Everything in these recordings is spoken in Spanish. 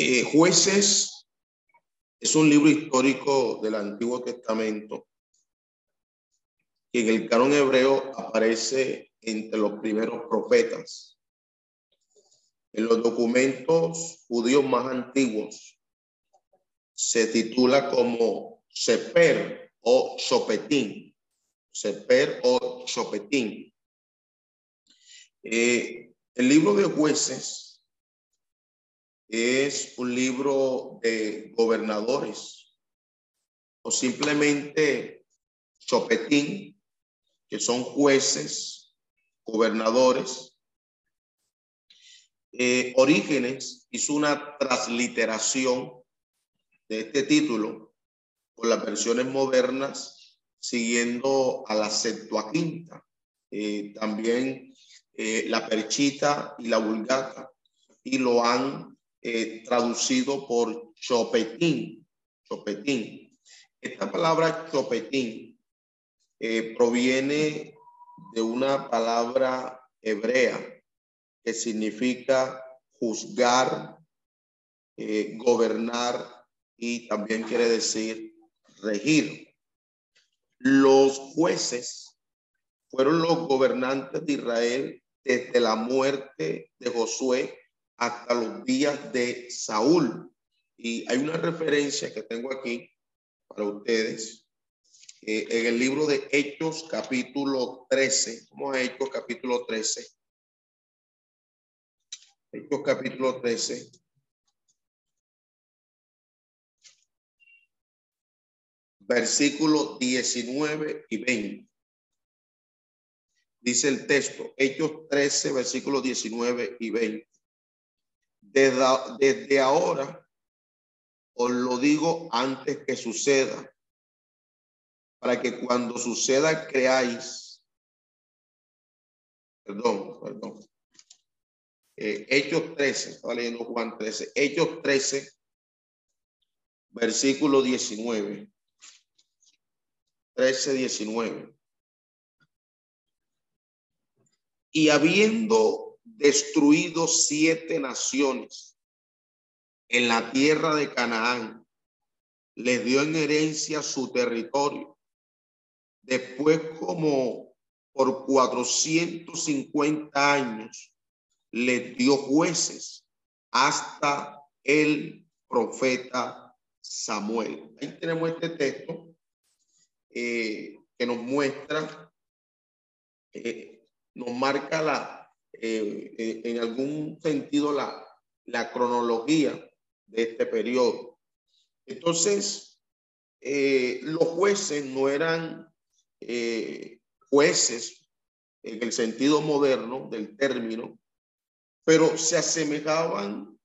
Eh, jueces es un libro histórico del Antiguo Testamento que en el canon hebreo aparece entre los primeros profetas. En los documentos judíos más antiguos se titula como Seper o Chopetín. Seper o Chopetín. Eh, el libro de jueces es un libro de gobernadores o simplemente chopetín, que son jueces, gobernadores. Eh, Orígenes hizo una transliteración de este título con las versiones modernas, siguiendo a la Septuaginta, eh, también eh, la Perchita y la Vulgata, y lo han eh, traducido por chopetín. Chopetín. Esta palabra chopetín eh, proviene de una palabra hebrea que significa juzgar, eh, gobernar y también quiere decir regir. Los jueces fueron los gobernantes de Israel desde la muerte de Josué hasta los días de Saúl. Y hay una referencia que tengo aquí para ustedes en el libro de Hechos capítulo 13. Vamos a Hechos capítulo 13. Hechos capítulo 13. Versículos 19 y 20. Dice el texto, Hechos 13, versículos 19 y 20. Desde, ahora os lo digo antes que suceda, para que cuando suceda creáis. Perdón, perdón. Eh, Hechos 13, estaba leyendo Juan 13. Hechos 13, versículo 19. 13, 19. Y habiendo destruido siete naciones en la tierra de Canaán. Les dio en herencia su territorio. Después, como por 450 años, les dio jueces hasta el profeta Samuel. Ahí tenemos este texto eh, que nos muestra, eh, nos marca la, eh, eh, en algún sentido la, la cronología de este periodo. Entonces, eh, los jueces no eran jueces en el sentido moderno del término, pero se asemejaban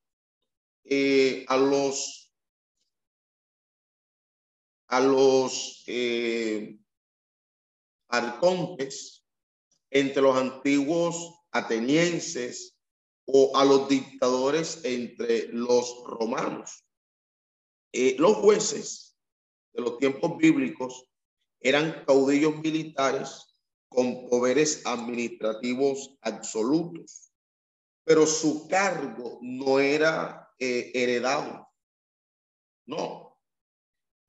a los a los arcontes entre los antiguos atenienses o a los dictadores entre los romanos. Eh, los jueces de los tiempos bíblicos eran caudillos militares con poderes administrativos absolutos, pero su cargo no era eh, heredado. No,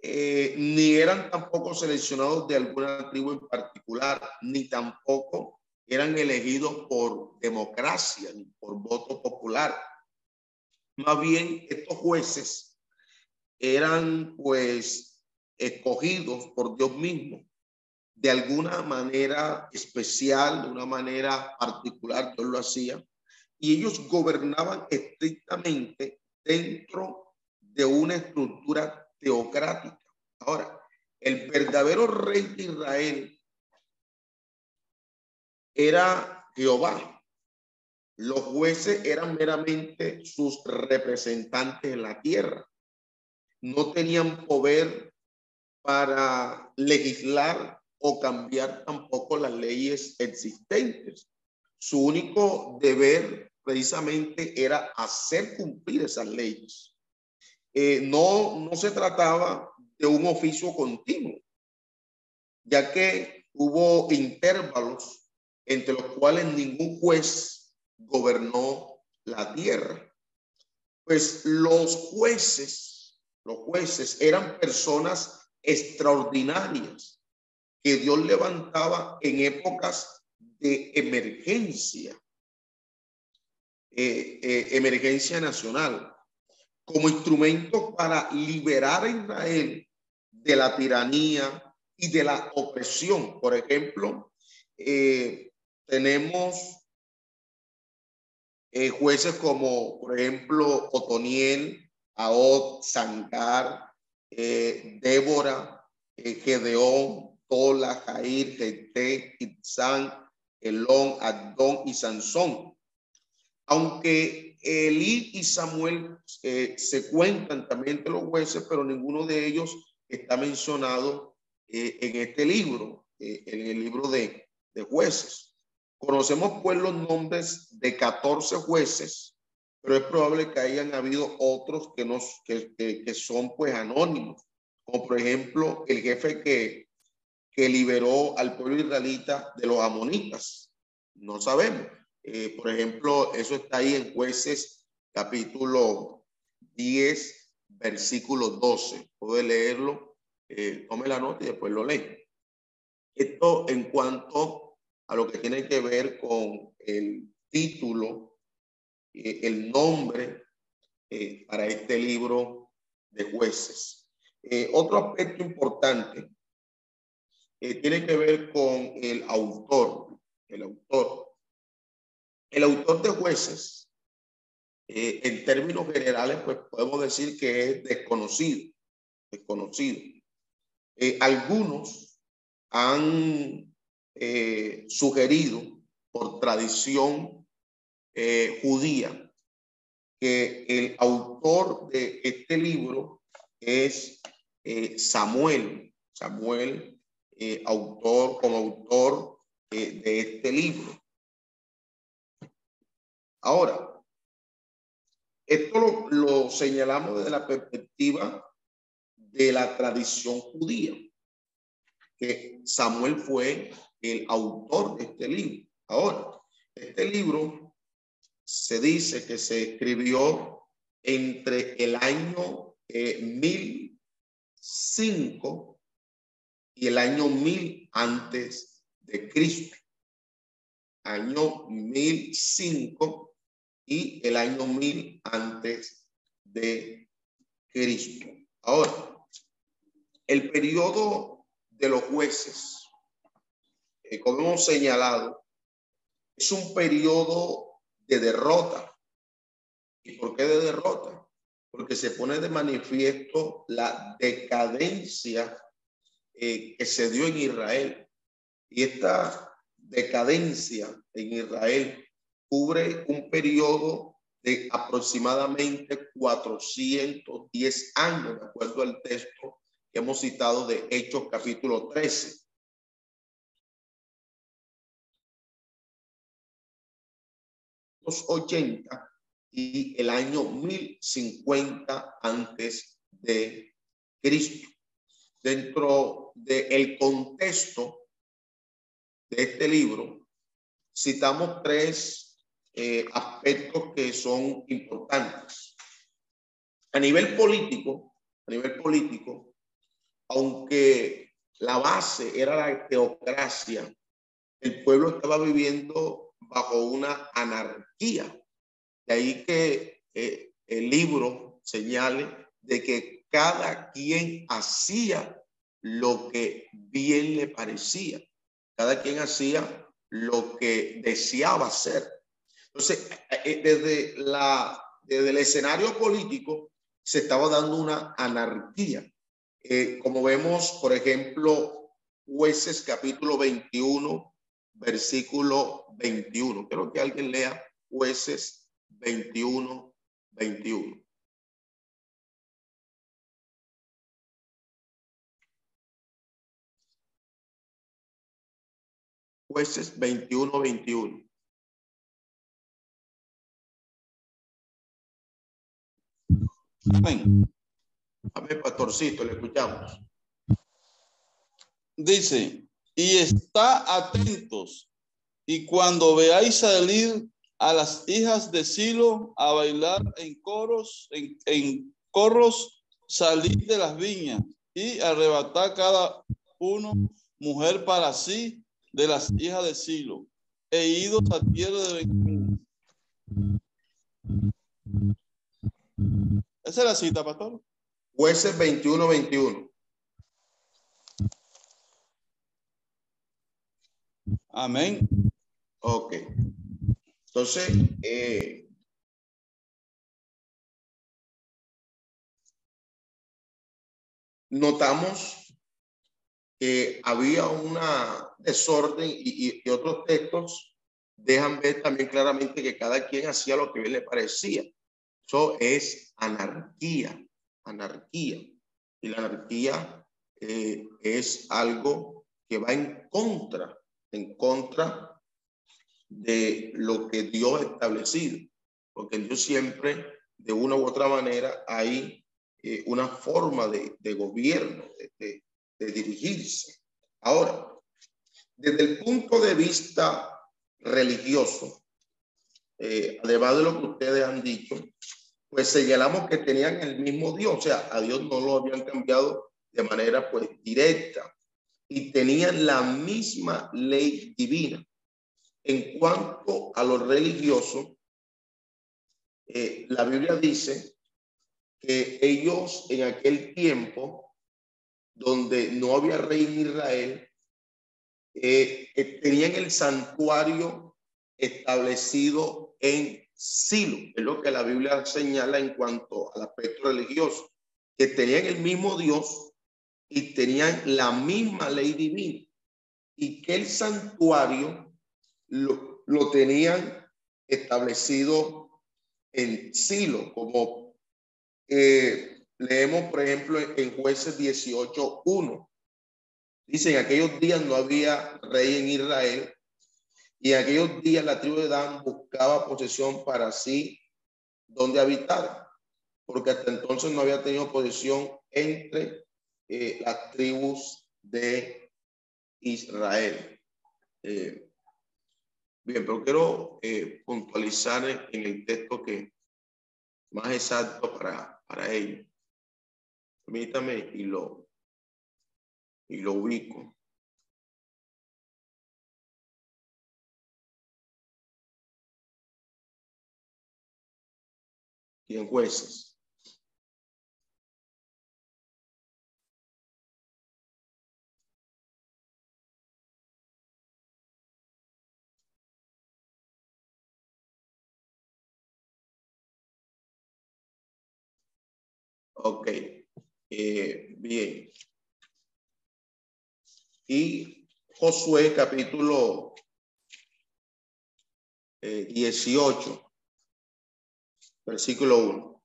eh, ni eran tampoco seleccionados de alguna tribu en particular, ni tampoco eran elegidos por democracia, por voto popular. Más bien, estos jueces eran pues escogidos por Dios mismo. De alguna manera especial, de una manera particular, Dios lo hacía. Y ellos gobernaban estrictamente dentro de una estructura teocrática. Ahora, el verdadero rey de Israel era Jehová. Los jueces eran meramente sus representantes en la tierra. No tenían poder para legislar o cambiar tampoco las leyes existentes. Su único deber precisamente era hacer cumplir esas leyes. Eh, no, no se trataba de un oficio continuo, ya que hubo intervalos entre los cuales ningún juez gobernó la tierra. Pues los jueces, los jueces eran personas extraordinarias que Dios levantaba en épocas de emergencia, eh, eh, emergencia nacional, como instrumento para liberar a Israel de la tiranía y de la opresión. Por ejemplo, eh, tenemos jueces como, por ejemplo, Otoniel, Aot, Sangar, Débora, Gedeón, Tola, Jair, Gete, Itzán, Elón, Adón y Sansón. Aunque Elí y Samuel eh, se cuentan también de los jueces, pero ninguno de ellos está mencionado eh, en este libro, eh, en el libro de jueces. Conocemos pues los nombres de 14 jueces, pero es probable que hayan habido otros que, nos, que, que, que son pues anónimos, como por ejemplo el jefe que que liberó al pueblo israelita de los amonitas. No sabemos. Eh, por ejemplo, eso está ahí en jueces capítulo 10, versículo 12. Puede leerlo, eh, tome la nota y después lo lee. Esto en cuanto a lo que tiene que ver con el título, eh, el nombre para este libro de jueces. otro aspecto importante eh, tiene que ver con el autor, el autor. El autor de jueces, eh, en términos generales, pues podemos decir que es desconocido, desconocido. Eh, algunos han sugerido por tradición judía que el autor de este libro es Samuel, Samuel eh, autor, como autor eh, de este libro. Ahora, esto lo, señalamos desde la perspectiva de la tradición judía, que Samuel fue el autor de este libro. Ahora, este libro se dice que se escribió entre el año eh, 1005 y el año mil antes de Cristo. Año mil cinco y el año mil antes de Cristo. Ahora, el periodo de los jueces, como hemos señalado, es un periodo de derrota. ¿Y por qué de derrota? Porque se pone de manifiesto la decadencia eh, que se dio en Israel. Y esta decadencia en Israel cubre un periodo de aproximadamente 410 años, de acuerdo al texto que hemos citado de Hechos capítulo 13. Los 80 y el año 1050 antes de Cristo. Dentro del contexto de este libro, citamos tres eh, aspectos que son importantes. A nivel político, a nivel político, aunque la base era la teocracia, el pueblo estaba viviendo bajo una anarquía. De ahí que eh, el libro señale de que cada quien hacía lo que bien le parecía. Cada quien hacía lo que deseaba hacer. Entonces, eh, eh, desde, la, desde el escenario político, se estaba dando una anarquía. Como vemos, por ejemplo, jueces capítulo 21, versículo 21. Quiero que alguien lea jueces 21, 21. Jueces 21, 21. Amén. Amén, pastorcito, le escuchamos. Dice, y está atentos, y cuando veáis salir a las hijas de Silo a bailar en coros, en, en corros, salid de las viñas y arrebatar cada uno mujer para sí de las hijas de Silo, e idos a tierra de Benjamín. Esa es la cita, pastor. Jueces 21, 21. Amén. Ok. Entonces, eh, notamos que había una desorden y, otros textos dejan ver también claramente que cada quien hacía lo que le parecía. Eso es anarquía, anarquía. Y la anarquía eh, es algo que va en contra, en contra de lo que Dios ha establecido. Porque Dios siempre, de una u otra manera, hay eh, una forma de, gobierno, de dirigirse. Ahora, desde el punto de vista religioso, eh, además de lo que ustedes han dicho, pues señalamos que tenían el mismo Dios, o sea, a Dios no lo habían cambiado de manera pues directa y tenían la misma ley divina. En cuanto a lo religioso, eh, la Biblia dice que ellos en aquel tiempo, donde no había rey en Israel, eh, eh, tenían el santuario establecido en Silo, es lo que la Biblia señala en cuanto al aspecto religioso, que tenían el mismo Dios y tenían la misma ley divina y que el santuario lo, lo tenían establecido en Silo, como eh, leemos, por ejemplo, en jueces 18.1. Dice, en aquellos días no había rey en Israel y en aquellos días la tribu de Dan buscaba posesión para sí donde habitar, porque hasta entonces no había tenido posesión entre eh, las tribus de Israel. Eh, bien, pero quiero eh, puntualizar en, el texto que más exacto para, para ello. Permítame y lo, y lo ubico. Y en jueces. Ok, eh, bien. Y Josué capítulo eh, 18, versículo 1.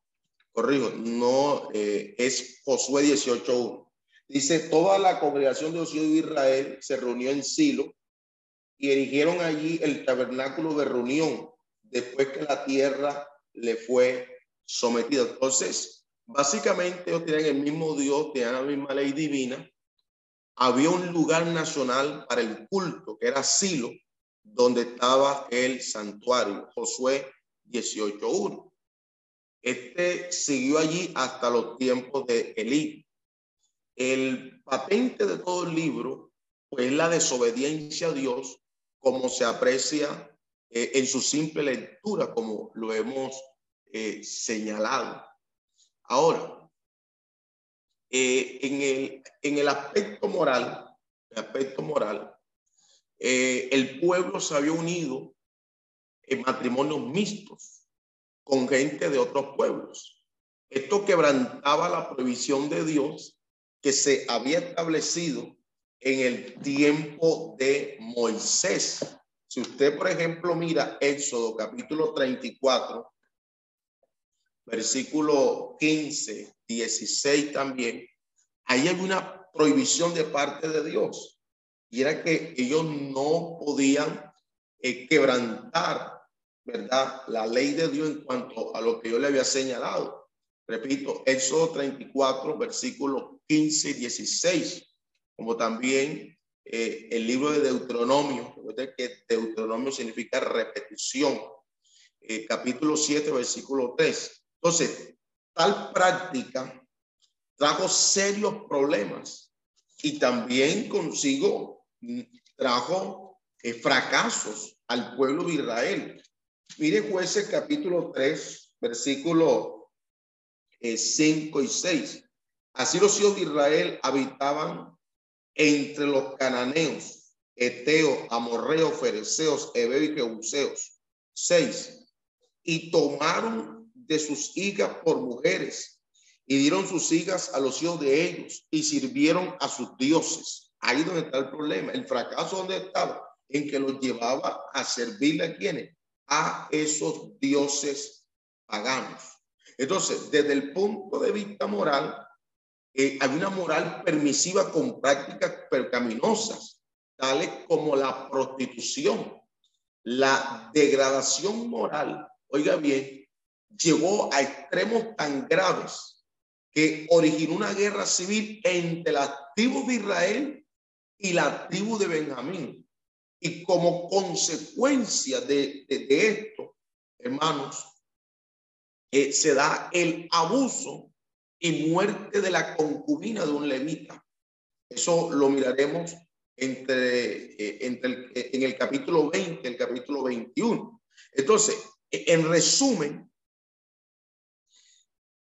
Corrijo, no eh, es Josué 18, 1. Dice, toda la congregación de los hijos de Israel se reunió en Silo y erigieron allí el tabernáculo de reunión después que la tierra le fue sometida. Entonces, básicamente ellos tenían el mismo Dios, tenían la misma ley divina. Había un lugar nacional para el culto, que era Silo, donde estaba el santuario, Josué 18.1. Este siguió allí hasta los tiempos de Elí. El patente de todo el libro, pues la desobediencia a Dios, como se aprecia eh, en su simple lectura, como lo hemos eh, señalado. Ahora, eh, en, el, en el aspecto moral, el aspecto moral, eh, el pueblo se había unido en matrimonios mixtos con gente de otros pueblos. Esto quebrantaba la provisión de Dios que se había establecido en el tiempo de Moisés. Si usted, por ejemplo, mira Éxodo capítulo 34, versículo 15, 16 también, ahí hay una prohibición de parte de Dios. Y era que ellos no podían eh, quebrantar, ¿verdad? La ley de Dios en cuanto a lo que yo le había señalado. Repito, Éxodo 34, versículo 15 y 16, como también eh, el libro de Deuteronomio, que Deuteronomio significa repetición, eh, capítulo 7, versículo 3. Entonces, tal práctica trajo serios problemas y también consigo mm, trajo eh, fracasos al pueblo de Israel. Mire jueces capítulo 3, versículo 5 y 6. Así los hijos de Israel habitaban entre los cananeos, eteos, amorreos, fereceos, hebeos y jebuseos. Seis. Y tomaron de sus hijas por mujeres y dieron sus hijas a los hijos de ellos y sirvieron a sus dioses. Ahí donde está el problema. El fracaso donde estaba, en que los llevaba a servirle a quienes, a esos dioses paganos. Entonces, desde el punto de vista moral, eh, hay una moral permisiva con prácticas percaminosas, tales como la prostitución. La degradación moral, oiga bien, llegó a extremos tan graves que originó una guerra civil entre la tribu de Israel y la tribu de Benjamín. Y como consecuencia de, esto, hermanos, eh, se da el abuso y muerte de la concubina de un levita. Eso lo miraremos entre, eh, entre el, eh, en el capítulo 20, el capítulo 21. Entonces, en resumen,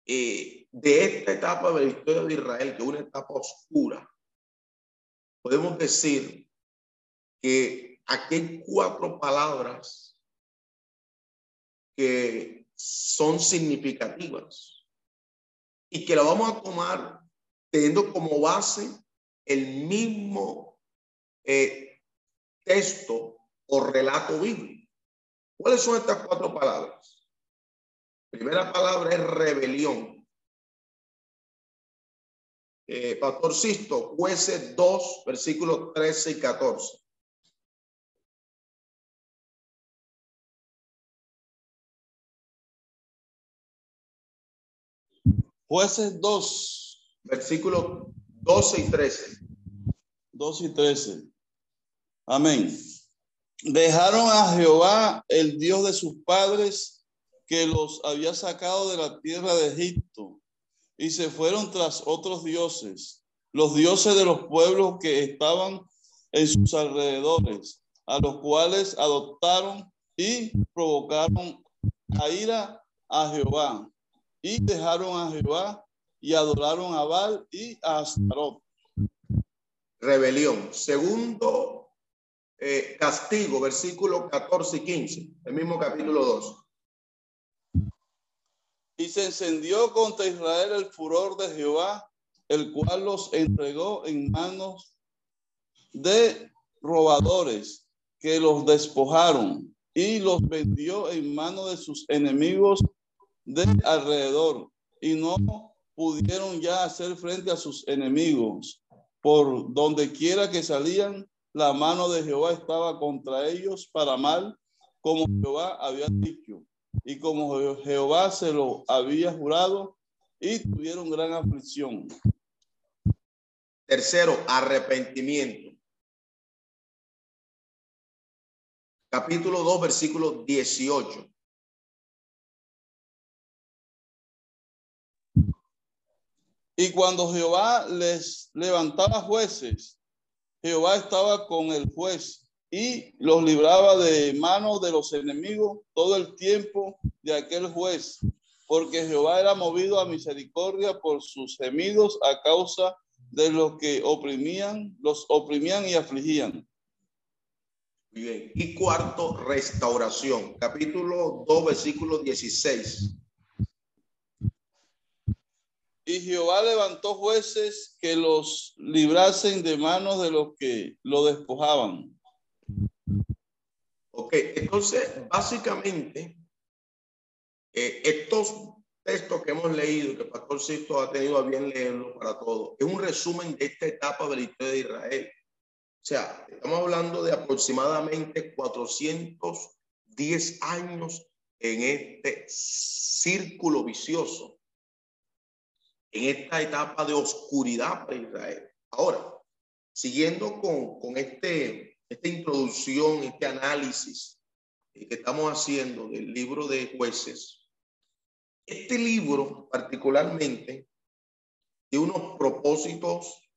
eh, de esta etapa de la historia de Israel, que es una etapa oscura, podemos decir que aquí hay cuatro palabras que son significativas y que la vamos a tomar teniendo como base el mismo eh, texto o relato bíblico. ¿Cuáles son estas cuatro palabras? Primera palabra es rebelión. Eh, Pastor Sisto, jueces 2, versículos 13 y 14. Jueces 2. Versículos 12 y 13. 12 y 13. Amén. Dejaron a Jehová, el Dios de sus padres, que los había sacado de la tierra de Egipto, y se fueron tras otros dioses, los dioses de los pueblos que estaban en sus alrededores, a los cuales adoptaron y provocaron a ira a Jehová y dejaron a Jehová y adoraron a Baal y a Astarot. Rebelión. Segundo eh, castigo, versículo 14 y 15, el mismo capítulo 2. Y se encendió contra Israel el furor de Jehová, el cual los entregó en manos de robadores que los despojaron y los vendió en manos de sus enemigos de alrededor y no pudieron ya hacer frente a sus enemigos. Por donde quiera que salían, la mano de Jehová estaba contra ellos para mal, como Jehová había dicho, y como Jehová se lo había jurado, y tuvieron gran aflicción. Tercero, arrepentimiento. Capítulo 2, versículo 18. Y cuando Jehová les levantaba jueces, Jehová estaba con el juez y los libraba de manos de los enemigos todo el tiempo de aquel juez, porque Jehová era movido a misericordia por sus gemidos a causa de los que oprimían, los oprimían y afligían. Bien. Y cuarto, restauración. Capítulo 2, versículo 16. Y Jehová levantó jueces que los librasen de manos de los que lo despojaban. Entonces, básicamente, eh, estos textos que hemos leído, que Pastor Sisto ha tenido a bien leerlo para todos, es un resumen de esta etapa de la historia de Israel. O sea, estamos hablando de aproximadamente 410 años en este círculo vicioso, en esta etapa de oscuridad para Israel. Ahora, siguiendo con, con este, esta introducción, este análisis que estamos haciendo del libro de jueces, este libro particularmente tiene unos propósitos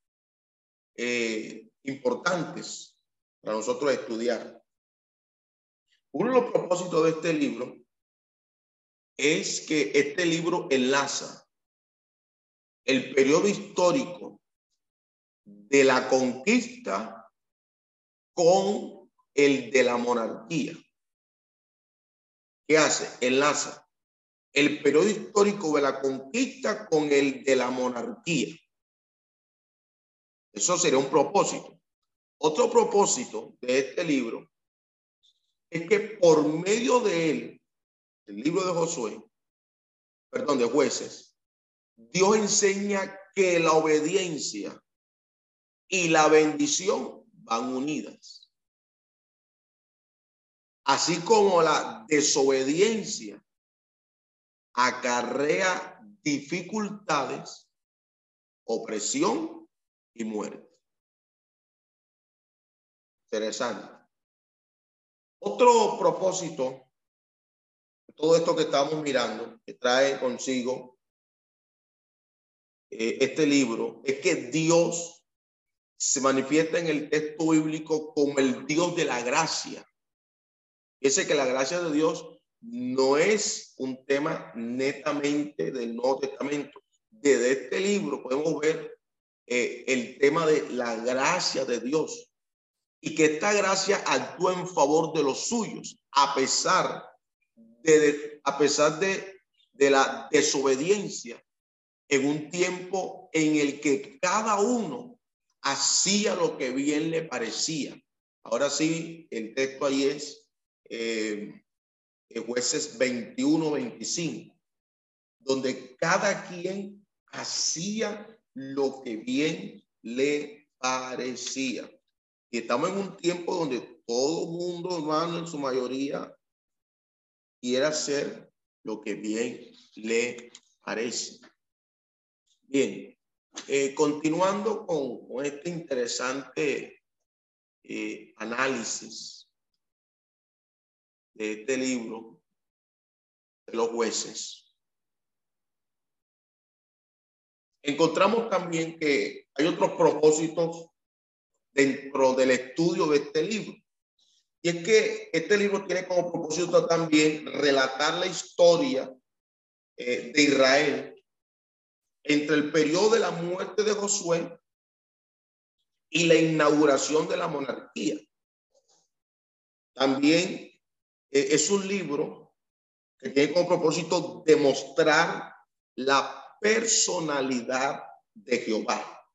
eh, importantes para nosotros estudiar. Uno de los propósitos de este libro es que este libro enlaza el periodo histórico de la conquista con el de la monarquía. ¿Qué hace? Enlaza el periodo histórico de la conquista con el de la monarquía. Eso sería un propósito. Otro propósito de este libro es que por medio de él, el libro de Josué, perdón, de jueces, Dios enseña que la obediencia y la bendición van unidas. Así como la desobediencia acarrea dificultades, opresión y muerte. Interesante. Otro propósito todo esto que estamos mirando, que trae consigo eh, este libro, es que Dios se manifiesta en el texto bíblico como el Dios de la gracia. Ese que la gracia de Dios no es un tema netamente del Nuevo Testamento. Desde este libro podemos ver eh, el tema de la gracia de Dios y que esta gracia actúa en favor de los suyos, a pesar de, a pesar de, de la desobediencia en un tiempo en el que cada uno hacía lo que bien le parecía. Ahora sí, el texto ahí es eh, jueces 21, 25, donde cada quien hacía lo que bien le parecía. Y estamos en un tiempo donde todo mundo, hermano, en su mayoría, quiere hacer lo que bien le parece. Bien, eh, continuando con, este interesante eh, análisis de este libro de los jueces. Encontramos también que hay otros propósitos dentro del estudio de este libro. Y es que este libro tiene como propósito también relatar la historia eh, de Israel entre el periodo de la muerte de Josué y la inauguración de la monarquía. También eh, es un libro que tiene como propósito demostrar la personalidad de Jehová.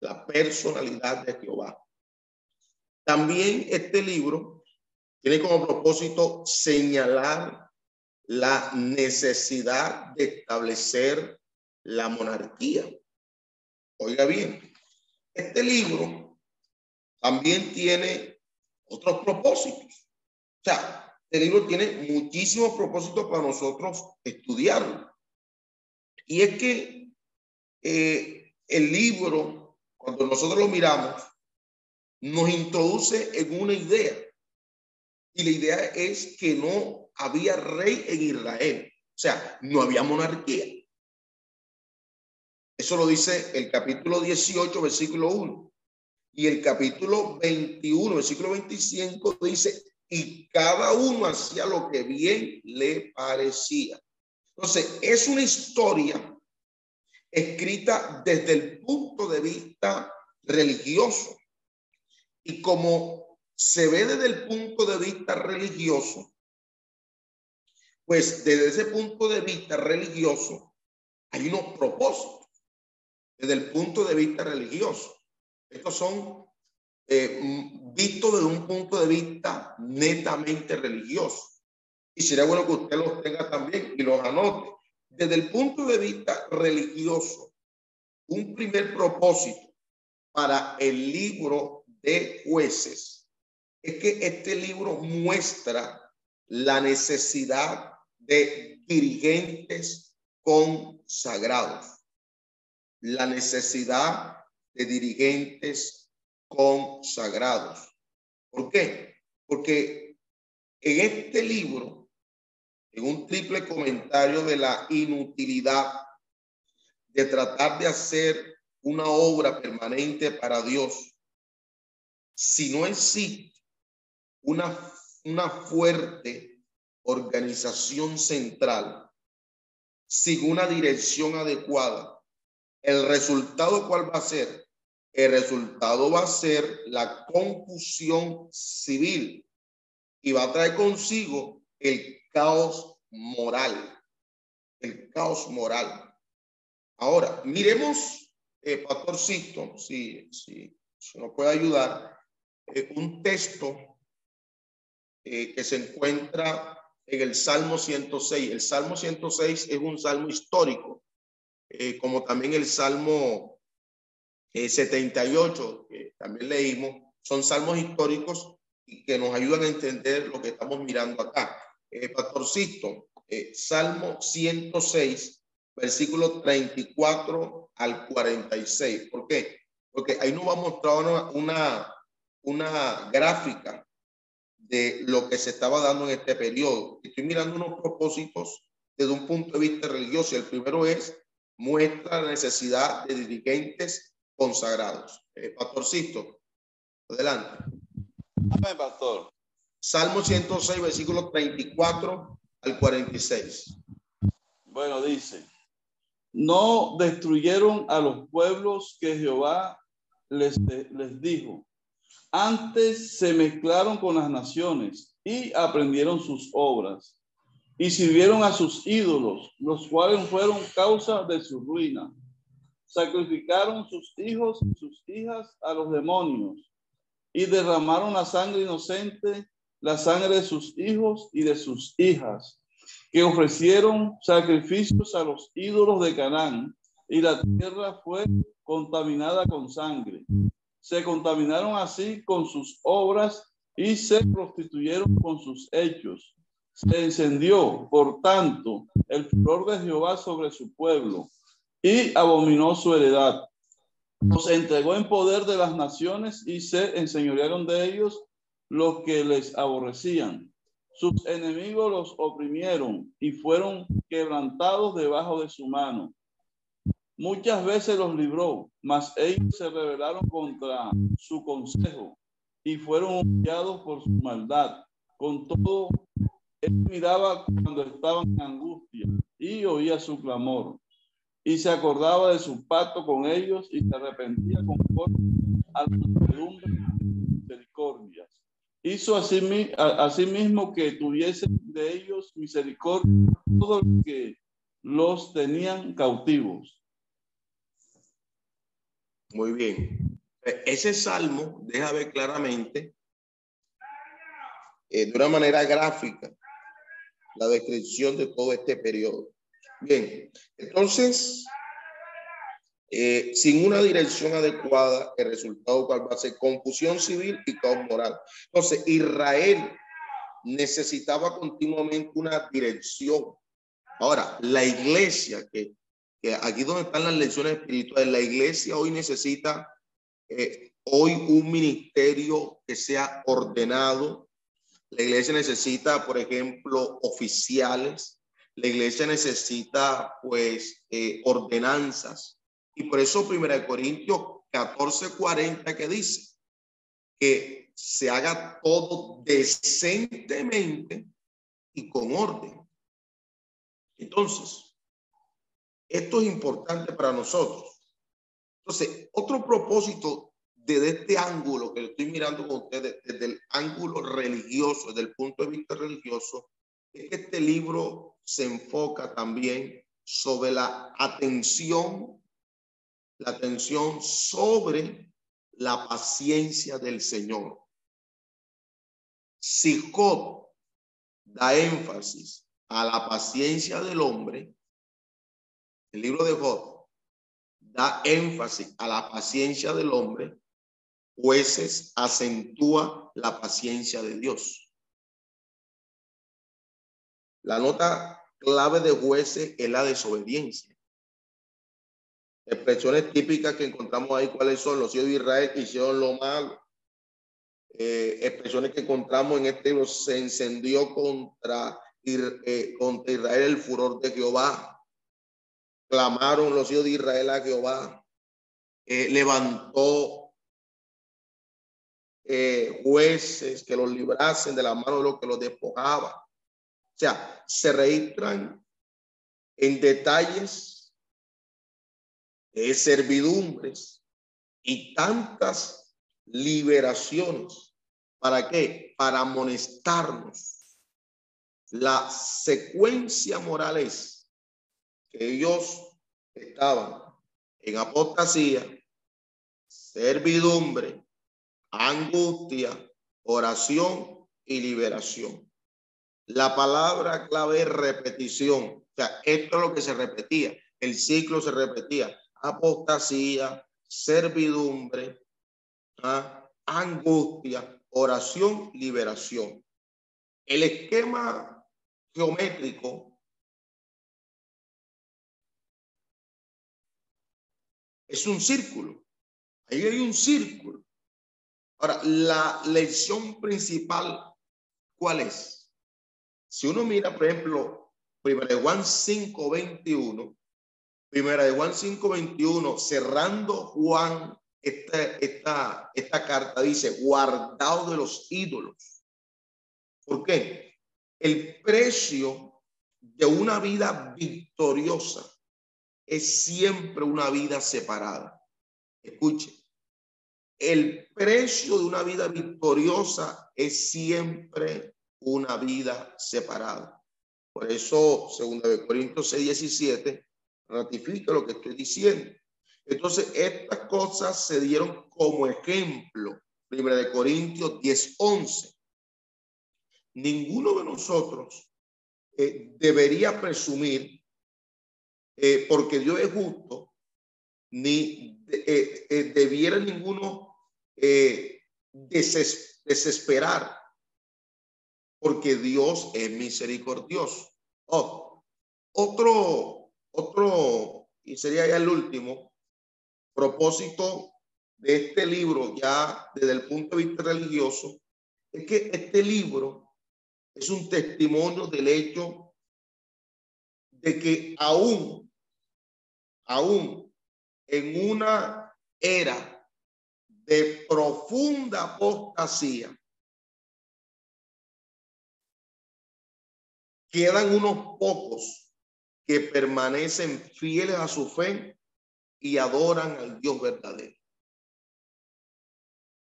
La personalidad de Jehová. También este libro tiene como propósito señalar la necesidad de establecer la monarquía. Oiga bien, este libro también tiene otros propósitos. O sea, este libro tiene muchísimos propósitos para nosotros estudiarlo. Y es que eh, el libro, cuando nosotros lo miramos, nos introduce en una idea. Y la idea es que no había rey en Israel. O sea, no había monarquía. Eso lo dice el capítulo 18, versículo 1. Y el capítulo 21, versículo 25 dice, y cada uno hacía lo que bien le parecía. Entonces, es una historia escrita desde el punto de vista religioso. Y como se ve desde el punto de vista religioso, pues desde ese punto de vista religioso, hay unos propósitos desde el punto de vista religioso. Estos son eh, vistos desde un punto de vista netamente religioso. Y sería bueno que usted los tenga también y los anote. Desde el punto de vista religioso, un primer propósito para el libro de jueces es que este libro muestra la necesidad de dirigentes consagrados, la necesidad de dirigentes consagrados. ¿Por qué? Porque en este libro, en un triple comentario de la inutilidad de tratar de hacer una obra permanente para Dios, si no existe una, una fuerte organización central, sin una dirección adecuada, el resultado cuál va a ser? El resultado va a ser la confusión civil y va a traer consigo el caos moral, el caos moral. Ahora, miremos, eh, Pastorcito, si, si, si nos puede ayudar, eh, un texto eh, que se encuentra en el Salmo 106. El Salmo 106 es un salmo histórico, eh, como también el Salmo 78, que también leímos, son salmos históricos y que nos ayudan a entender lo que estamos mirando acá. Pastorcito, Salmo 106, versículo 34 al 46. ¿Por qué? Porque ahí nos va a mostrar una, una, gráfica de lo que se estaba dando en este periodo. Estoy mirando unos propósitos desde un punto de vista religioso. El primero es muestra la necesidad de dirigentes consagrados. Eh, pastorcito, adelante. Amén, pastor. Salmo 106, versículo 34 al 46. Bueno, dice, no destruyeron a los pueblos que Jehová les, les dijo. Antes se mezclaron con las naciones y aprendieron sus obras y sirvieron a sus ídolos, los cuales fueron causa de su ruina. Sacrificaron sus hijos y sus hijas a los demonios y derramaron la sangre inocente, la sangre de sus hijos y de sus hijas que ofrecieron sacrificios a los ídolos de Canaán y la tierra fue contaminada con sangre. Se contaminaron así con sus obras y se prostituyeron con sus hechos. Se encendió, por tanto, el furor de Jehová sobre su pueblo y abominó su heredad. Los entregó en poder de las naciones y se enseñorearon de ellos los que les aborrecían. Sus enemigos los oprimieron y fueron quebrantados debajo de su mano. Muchas veces los libró, mas ellos se rebelaron contra su consejo y fueron humillados por su maldad. Con todo, él miraba cuando estaban en angustia y oía su clamor y se acordaba de su pacto con ellos y se arrepentía conforme a la misericordias hizo así, mismo que tuviesen de ellos misericordia todos los que los tenían cautivos. Muy bien. Ese salmo deja ver claramente, eh, de una manera gráfica, la descripción de todo este periodo. Bien, entonces, eh, sin una dirección adecuada, el resultado va a ser confusión civil y caos moral. Entonces, Israel necesitaba continuamente una dirección. Ahora, la iglesia, que, que aquí donde están las lecciones espirituales, la iglesia hoy necesita eh, hoy un ministerio que sea ordenado. La iglesia necesita, por ejemplo, oficiales. La iglesia necesita, pues, eh, ordenanzas y por eso Primera Corintios 14, 40 que dice que se haga todo decentemente y con orden. Entonces, esto es importante para nosotros. Entonces, otro propósito desde este ángulo que estoy mirando con ustedes, desde el ángulo religioso, desde el punto de vista religioso, es que este libro se enfoca también sobre la atención, la atención sobre la paciencia del Señor. Si Job da énfasis a la paciencia del hombre, el libro de Job da énfasis a la paciencia del hombre, jueces acentúa la paciencia de Dios. La nota clave de jueces es la desobediencia. Expresiones típicas que encontramos ahí, ¿cuáles son? Los hijos de Israel hicieron lo malo. Eh, expresiones que encontramos en este libro, se encendió contra, eh, contra Israel el furor de Jehová. Clamaron los hijos de Israel a Jehová. Eh, levantó jueces que los librasen de la mano de los que los despojaba. O sea, se registran en detalles de servidumbres y tantas liberaciones. ¿Para qué? Para amonestarnos. La secuencia moral es que ellos estaban en apostasía, servidumbre, angustia, oración y liberación. La palabra clave es repetición. O sea, esto es lo que se repetía. El ciclo se repetía. Apostasía, servidumbre, ¿ah? angustia, oración, liberación. El esquema geométrico es un círculo. Ahí hay un círculo. Ahora, la lección principal, ¿cuál es? Si uno mira, por ejemplo, Primera de Juan 5:21, Primera de Juan 5:21, cerrando Juan esta, esta, esta carta, dice, guardado de los ídolos. ¿Por qué? El precio de una vida victoriosa es siempre una vida separada. Escuche, el precio de una vida victoriosa es siempre una vida separada. Por eso, segunda de Corintios 6, 17, ratifica lo que estoy diciendo. Entonces, estas cosas se dieron como ejemplo. Primera de Corintios 10, 11. Ninguno de nosotros eh, debería presumir, eh, porque Dios es justo, ni eh, debiera ninguno desesperar porque Dios es misericordioso. Oh, otro, otro, y sería ya el último propósito de este libro, ya desde el punto de vista religioso, es que este libro es un testimonio del hecho de que aún, aún en una era de profunda apostasía, Quedan unos pocos que permanecen fieles a su fe y adoran al Dios verdadero.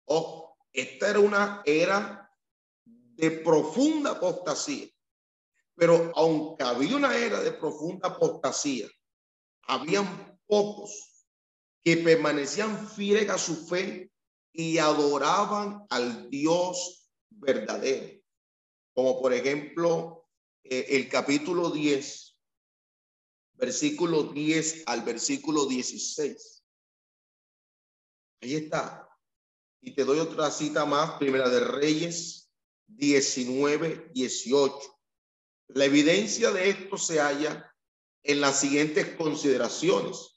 Oh, esta era una era de profunda apostasía. Pero aunque había una era de profunda apostasía, habían pocos que permanecían fieles a su fe y adoraban al Dios verdadero. Como por ejemplo eh, el capítulo 10, versículo 10 al versículo 16. Ahí está. Y te doy otra cita más, Primera de Reyes 19, 18. La evidencia de esto se halla en las siguientes consideraciones.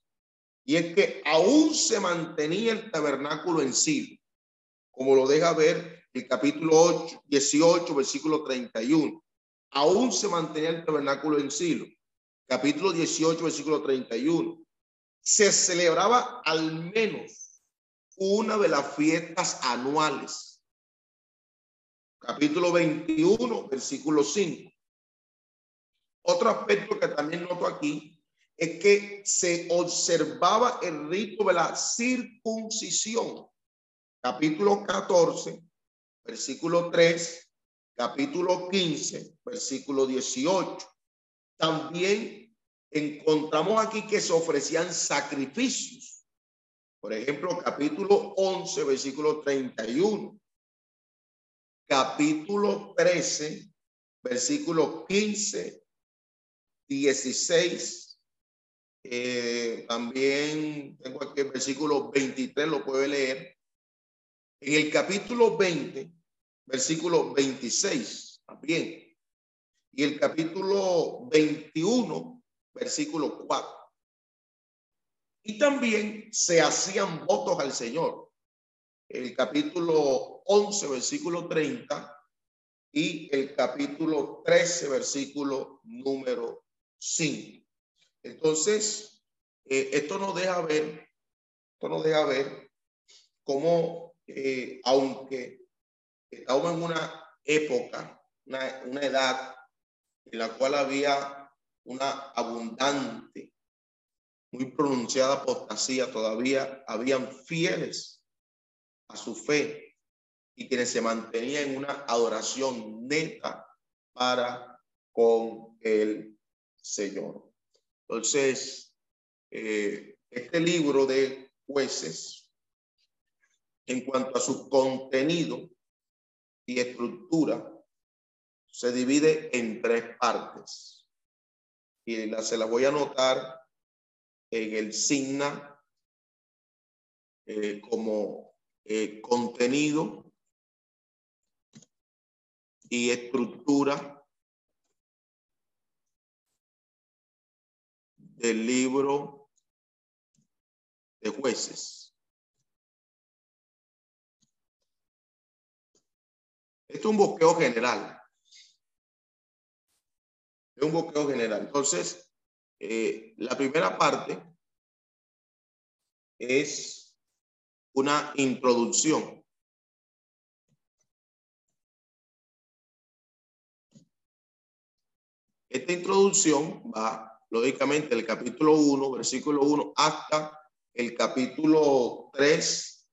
Y es que aún se mantenía el tabernáculo en sí, como lo deja ver el capítulo 8, 18, versículo 31 aún se mantenía el tabernáculo en Silo. Capítulo 18, versículo 31. Se celebraba al menos una de las fiestas anuales. Capítulo 21, versículo 5. Otro aspecto que también noto aquí es que se observaba el rito de la circuncisión. Capítulo 14, versículo 3 capítulo 15, versículo 18. También encontramos aquí que se ofrecían sacrificios. Por ejemplo, capítulo 11, versículo 31. Capítulo 13, versículo 15, 16. Eh, también tengo aquí el versículo 23, lo puede leer. En el capítulo 20, versículo 26, también. Y el capítulo 21, versículo 4. Y también se hacían votos al Señor. El capítulo 11, versículo 30 y el capítulo 13, versículo número 5. Entonces, eh, esto nos deja ver, esto nos deja ver cómo, eh, aunque estamos en una época, una, una edad en la cual había una abundante, muy pronunciada apostasía, todavía habían fieles a su fe y quienes se mantenían en una adoración neta para con el Señor. Entonces, eh, este libro de jueces, en cuanto a su contenido y estructura, se divide en tres partes. Y la, se la voy a anotar en el signa eh, como eh, contenido y estructura del libro de jueces. Esto es un bosqueo general. Es un bosqueo general. Entonces, eh, la primera parte es una introducción. Esta introducción va, lógicamente, del capítulo 1, versículo 1, hasta el capítulo 3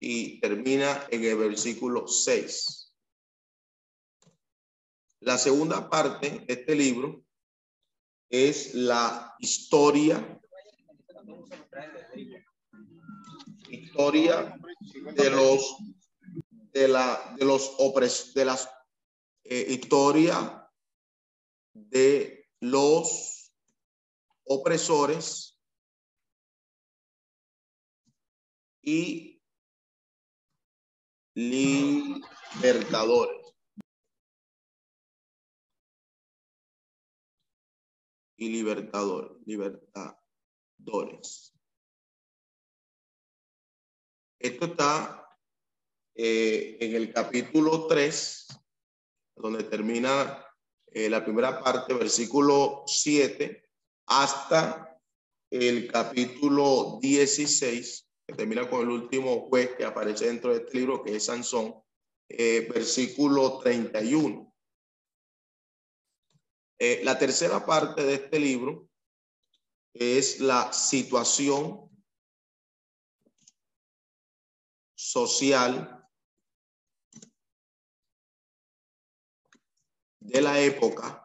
y termina en el versículo 6. La segunda parte de este libro es la historia historia de los de la de los opres de las eh, historia de los opresores y libertadores y libertador, libertadores. Esto está eh, en el capítulo 3, donde termina eh, la primera parte, versículo 7, hasta el capítulo 16, que termina con el último juez que aparece dentro de este libro, que es Sansón, eh, versículo 31. Eh, la tercera parte de este libro es la situación social de la época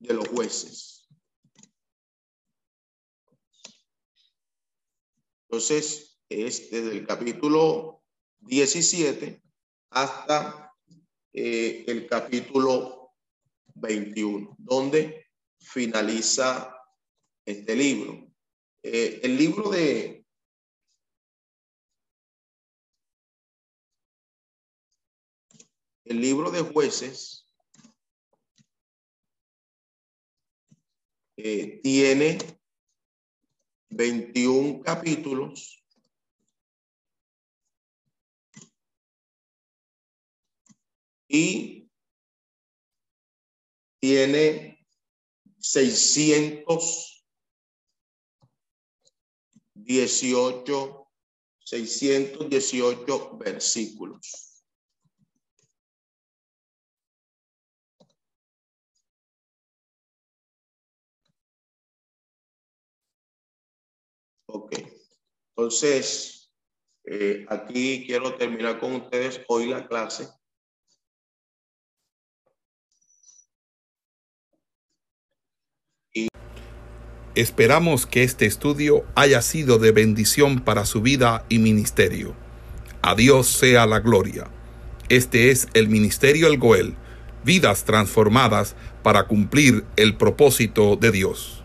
de los jueces. Entonces, es desde el capítulo 17 hasta eh, el capítulo 21, donde finaliza este libro. Eh, el libro de el libro de jueces tiene 21 capítulos y tiene 618, 618 versículos. Entonces, eh, aquí quiero terminar con ustedes hoy la clase. Esperamos que este estudio haya sido de bendición para su vida y ministerio. A Dios sea la gloria. Este es el Ministerio El Goel, vidas transformadas para cumplir el propósito de Dios.